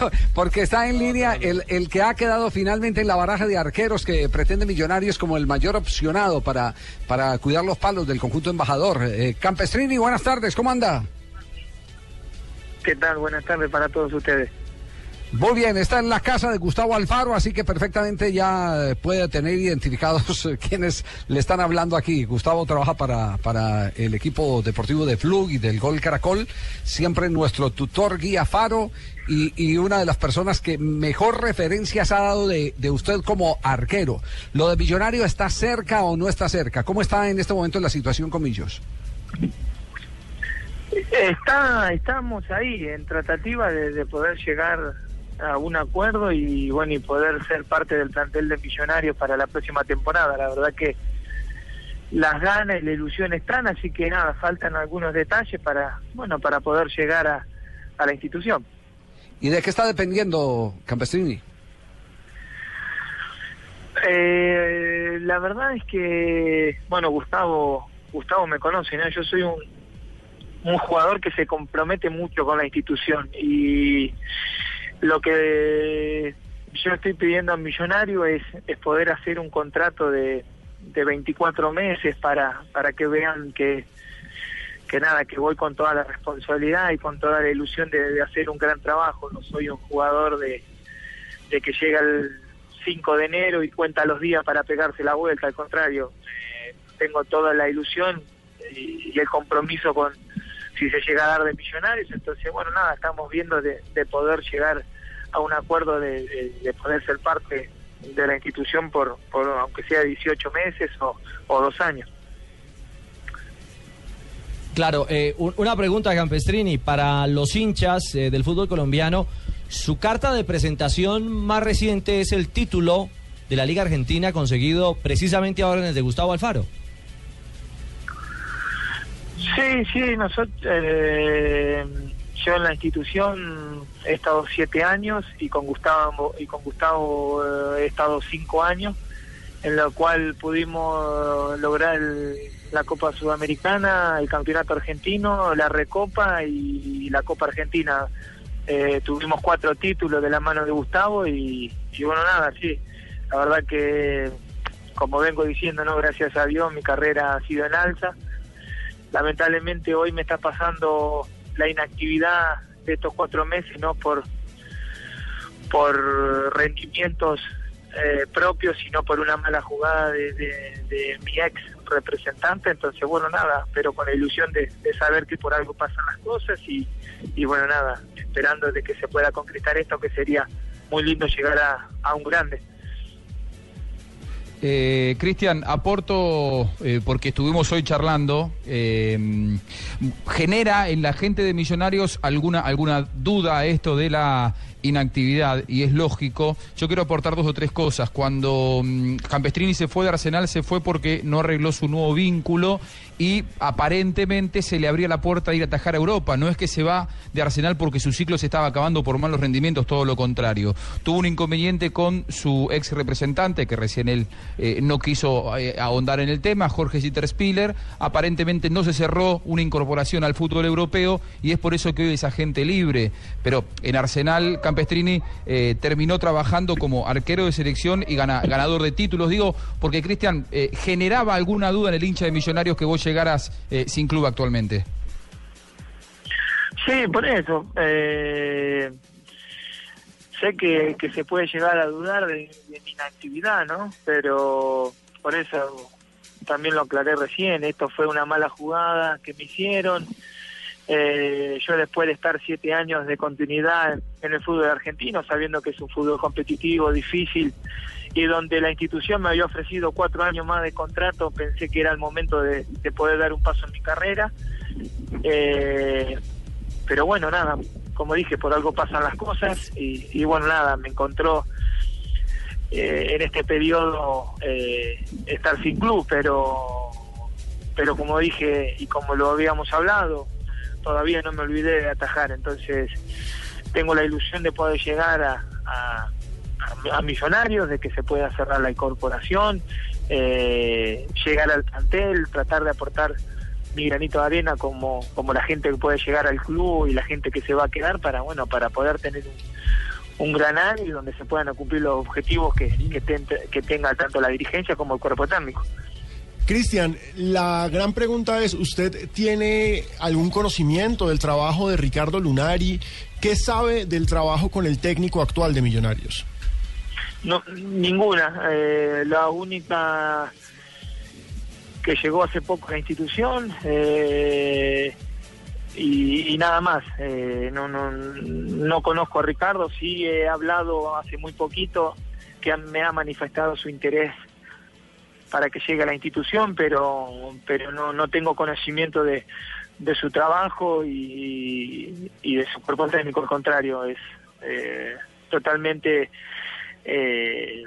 Porque está en línea el, el que ha quedado finalmente en la baraja de arqueros que pretende Millonarios como el mayor opcionado para, para cuidar los palos del conjunto embajador. Eh, Campestrini, buenas tardes. ¿Cómo anda? ¿Qué tal? Buenas tardes para todos ustedes. Muy bien, está en la casa de Gustavo Alfaro, así que perfectamente ya puede tener identificados quienes le están hablando aquí. Gustavo trabaja para, para el equipo deportivo de Flug y del Gol Caracol, siempre nuestro tutor guía Faro y, y una de las personas que mejor referencias ha dado de, de, usted como arquero. ¿Lo de Millonario está cerca o no está cerca? ¿Cómo está en este momento la situación con Millos? Está, estamos ahí en tratativa de, de poder llegar a un acuerdo y bueno y poder ser parte del plantel de Millonarios para la próxima temporada. La verdad que las ganas y la ilusión están, así que nada, faltan algunos detalles para bueno para poder llegar a, a la institución. ¿Y de qué está dependiendo Campestrini? Eh, la verdad es que bueno Gustavo Gustavo me conoce, ¿no? Yo soy un un jugador que se compromete mucho con la institución y lo que yo estoy pidiendo a Millonario es, es poder hacer un contrato de, de 24 meses para, para que vean que, que nada, que voy con toda la responsabilidad y con toda la ilusión de, hacer un gran trabajo. No soy un jugador de, de que llega el 5 de enero y cuenta los días para pegarse la vuelta, al contrario, eh, tengo toda la ilusión y el compromiso con, si se llega a dar de millonarios, entonces bueno, nada, estamos viendo de, de poder llegar a un acuerdo de, de, de, poder parte de la institución por, por aunque sea 18 meses o, o dos años. Claro, eh, una pregunta, Campestrini, para los hinchas eh, del fútbol colombiano, su carta de presentación más reciente es el título de la Liga Argentina conseguido precisamente ahora en de Gustavo Alfaro. Sí, sí, nosotros, eh, yo en la institución he estado siete años y con Gustavo y con Gustavo eh, he estado cinco años, en lo cual pudimos lograr el, la Copa Sudamericana, el Campeonato Argentino, la Recopa y, y la Copa Argentina. Eh, tuvimos cuatro títulos de la mano de Gustavo y, y bueno, nada, sí, la verdad que como vengo diciendo, no gracias a Dios mi carrera ha sido en alza lamentablemente hoy me está pasando la inactividad de estos cuatro meses, no por por rendimientos eh, propios, sino por una mala jugada de, mi ex representante. Entonces, bueno, nada, pero con la ilusión de, saber que por algo pasan las cosas y, y bueno, nada, esperando de que se pueda concretar esto, que sería muy lindo llegar a, a un grande. Eh, Cristian, aporto, eh, porque estuvimos hoy charlando, eh, genera en la gente de Millonarios alguna, alguna duda esto de la inactividad y es lógico. Yo quiero aportar dos o tres cosas. Cuando um, Campestrini se fue de Arsenal se fue porque no arregló su nuevo vínculo y aparentemente se le abría la puerta de ir a atajar a Europa. No es que se va de Arsenal porque su ciclo se estaba acabando por malos rendimientos, todo lo contrario. Tuvo un inconveniente con su ex representante, que recién él eh, no quiso eh, ahondar en el tema, Jorge Zitterspiller. Aparentemente no se cerró una incorporación al fútbol europeo y es por eso que hoy es agente libre. Pero en Arsenal, Campestrini eh, terminó trabajando como arquero de selección y gana, ganador de títulos. Digo, porque Cristian, eh, generaba alguna duda en el hincha de Millonarios que vos llegaras eh, sin club actualmente. Sí, por eso. Eh, sé que, se puede llegar a dudar de, de, mi inactividad, ¿no? Pero por eso también lo aclaré recién. Esto fue una mala jugada que me hicieron. Eh, yo después de estar siete años de continuidad en el fútbol argentino, sabiendo que es un fútbol competitivo, difícil, y donde la institución me había ofrecido cuatro años más de contrato, pensé que era el momento de, de poder dar un paso en mi carrera. Eh, pero bueno, nada, como dije, por algo pasan las cosas y, y bueno, nada, me encontró eh, en este periodo eh, estar sin club, pero, pero como dije y como lo habíamos hablado, todavía no me olvidé de atajar, entonces tengo la ilusión de poder llegar a, a, a Millonarios, de que se pueda cerrar la incorporación, eh, llegar al plantel, tratar de aportar mi granito de arena como, como la gente que puede llegar al club y la gente que se va a quedar para bueno para poder tener un, un gran donde se puedan cumplir los objetivos que, que, ten- que tenga tanto la dirigencia como el cuerpo técnico. Cristian, la gran pregunta es, ¿usted tiene algún conocimiento del trabajo de Ricardo Lunari? ¿Qué sabe del trabajo con el técnico actual de Millonarios? No, ninguna. Eh, la única que llegó hace poco a la institución eh, y, nada más. Eh, no, no, no conozco a Ricardo, sí he hablado hace muy poquito que me ha manifestado su interés para que llegue a la institución, pero pero no, no tengo conocimiento de, de su trabajo y, y de su cuerpo técnico, al contrario, es eh, totalmente eh,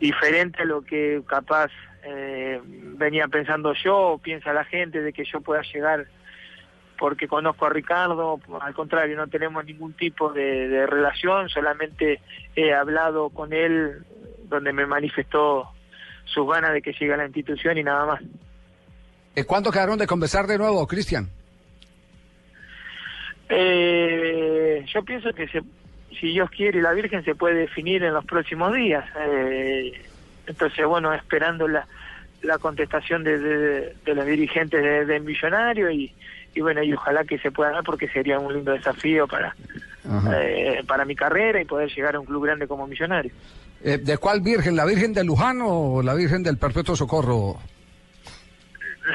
diferente a lo que capaz eh, venía pensando yo o piensa la gente de que yo pueda llegar porque conozco a Ricardo, al contrario, no tenemos ningún tipo de, de relación, solamente he hablado con él donde me manifestó sus ganas de que llegue a la institución y nada más. Eh, ¿Cuándo quedaron de conversar de nuevo, Cristian? Eh, yo pienso que se, si Dios quiere y la Virgen se puede definir en los próximos días. Eh, entonces, bueno, esperando la, la contestación de, de- de los dirigentes de, de Millonario y, y bueno, y ojalá que se pueda dar porque sería un lindo desafío para, eh, para mi carrera y poder llegar a un club grande como Millonario. Eh, ¿De cuál Virgen? ¿La Virgen de Luján o la Virgen del Perpetuo Socorro?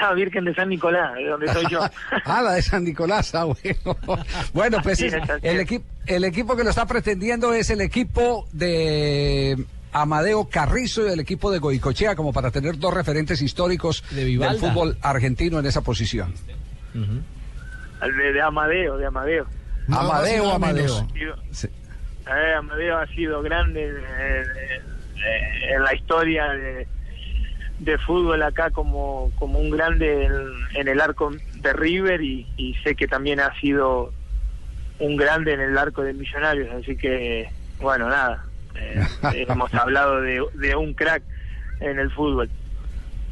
La Virgen de San Nicolás, de donde soy yo. ah, la de San Nicolás, ah, bueno. Bueno, pues es, el, es. equi- el equipo que lo está pretendiendo es el equipo de Amadeo Carrizo y el equipo de Goicochea, como para tener dos referentes históricos De del fútbol argentino en esa posición. de, de Amadeo, de Amadeo. Amadeo, Amadeo. menos. Sido- Sí. Eh, Amadeo ha sido grande eh, eh, en la historia de, de fútbol acá como, como un grande en, en el arco de River y, y sé que también ha sido un grande en el arco de Millonarios, así que bueno, nada, eh, hemos hablado de, de un crack en el fútbol.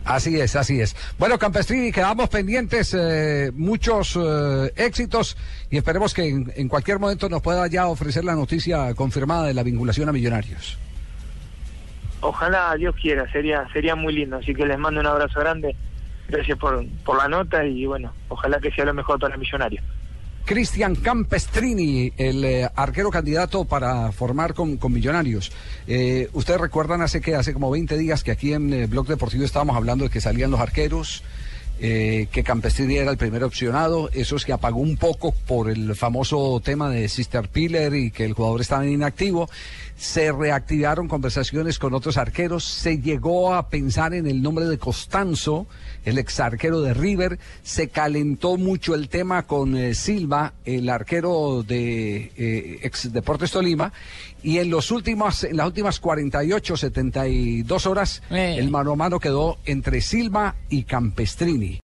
Así es, así es. Bueno, Campestrini, quedamos pendientes, eh, muchos eh, éxitos y esperemos que en, en cualquier momento nos pueda ya ofrecer la noticia confirmada de la vinculación a Millonarios. Ojalá Dios quiera, sería sería muy lindo, así que les mando un abrazo grande, gracias por, por la nota y bueno, ojalá que sea lo mejor para Millonarios. Cristian Campestrini, el eh, arquero candidato para formar con, con Millonarios. Eh, Ustedes recuerdan hace que hace como 20 días que aquí en eh, Blog Deportivo estábamos hablando de que salían los arqueros, eh, que Campestrini era el primer opcionado, eso es que apagó un poco por el famoso tema de Sister Piller y que el jugador estaba inactivo. Se reactivaron conversaciones con otros arqueros, se llegó a pensar en el nombre de Costanzo, el ex arquero de River, se calentó mucho el tema con eh, Silva, el arquero de eh, ex Deportes Tolima, y en los últimos, en las últimas 48, 72 horas, Eh. el mano a mano quedó entre Silva y Campestrini.